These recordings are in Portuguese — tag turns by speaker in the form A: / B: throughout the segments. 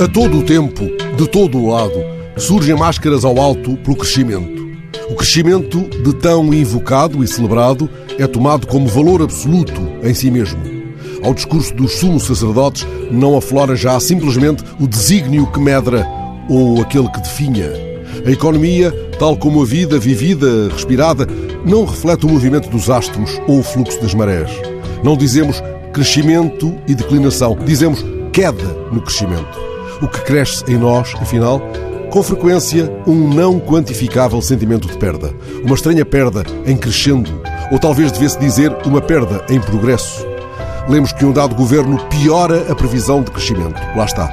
A: A todo o tempo, de todo o lado, surgem máscaras ao alto pelo crescimento. O crescimento, de tão invocado e celebrado, é tomado como valor absoluto em si mesmo. Ao discurso dos sumos sacerdotes não aflora já simplesmente o desígnio que medra ou aquele que definha. A economia, tal como a vida vivida, respirada, não reflete o movimento dos astros ou o fluxo das marés. Não dizemos crescimento e declinação, dizemos queda no crescimento. O que cresce em nós, afinal, com frequência, um não quantificável sentimento de perda. Uma estranha perda em crescendo, ou talvez devesse dizer uma perda em progresso. Lemos que um dado governo piora a previsão de crescimento. Lá está.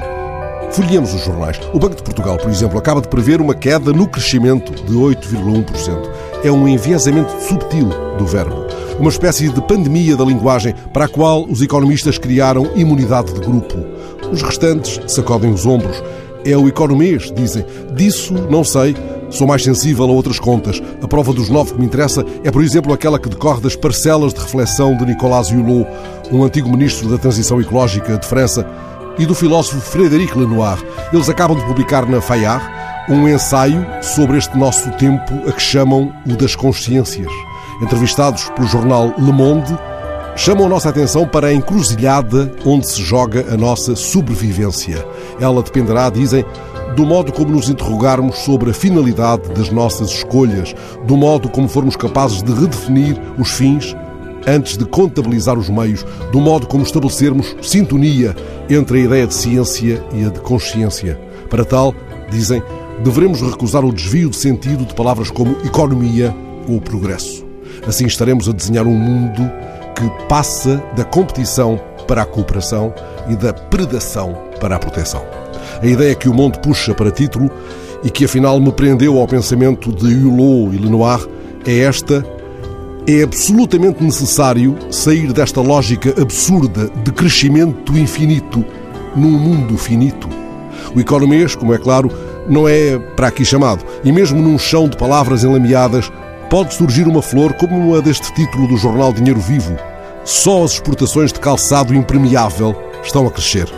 A: Folhemos os jornais. O Banco de Portugal, por exemplo, acaba de prever uma queda no crescimento de 8,1%. É um enviesamento subtil do verbo. Uma espécie de pandemia da linguagem para a qual os economistas criaram imunidade de grupo. Os restantes sacodem os ombros. É o economês, dizem. Disso não sei. Sou mais sensível a outras contas. A prova dos nove que me interessa é, por exemplo, aquela que decorre das parcelas de reflexão de Nicolas Hulot, um antigo ministro da Transição Ecológica de França, e do filósofo Frédéric Lenoir. Eles acabam de publicar na Fayard um ensaio sobre este nosso tempo a que chamam o das consciências. Entrevistados pelo jornal Le Monde, chamam a nossa atenção para a encruzilhada onde se joga a nossa sobrevivência. Ela dependerá, dizem, do modo como nos interrogarmos sobre a finalidade das nossas escolhas, do modo como formos capazes de redefinir os fins antes de contabilizar os meios, do modo como estabelecermos sintonia entre a ideia de ciência e a de consciência. Para tal, dizem, devemos recusar o desvio de sentido de palavras como economia ou progresso. Assim estaremos a desenhar um mundo que passa da competição para a cooperação e da predação para a proteção. A ideia que o mundo puxa para título e que afinal me prendeu ao pensamento de Hulot e Lenoir é esta é absolutamente necessário sair desta lógica absurda de crescimento infinito num mundo finito. O economês, como é claro, não é para aqui chamado, e mesmo num chão de palavras enlameadas pode surgir uma flor como a deste título do jornal Dinheiro Vivo. Só as exportações de calçado impermeável estão a crescer.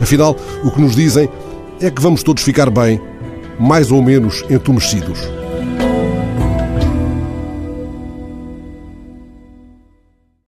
A: Afinal, o que nos dizem é que vamos todos ficar bem, mais ou menos entumecidos.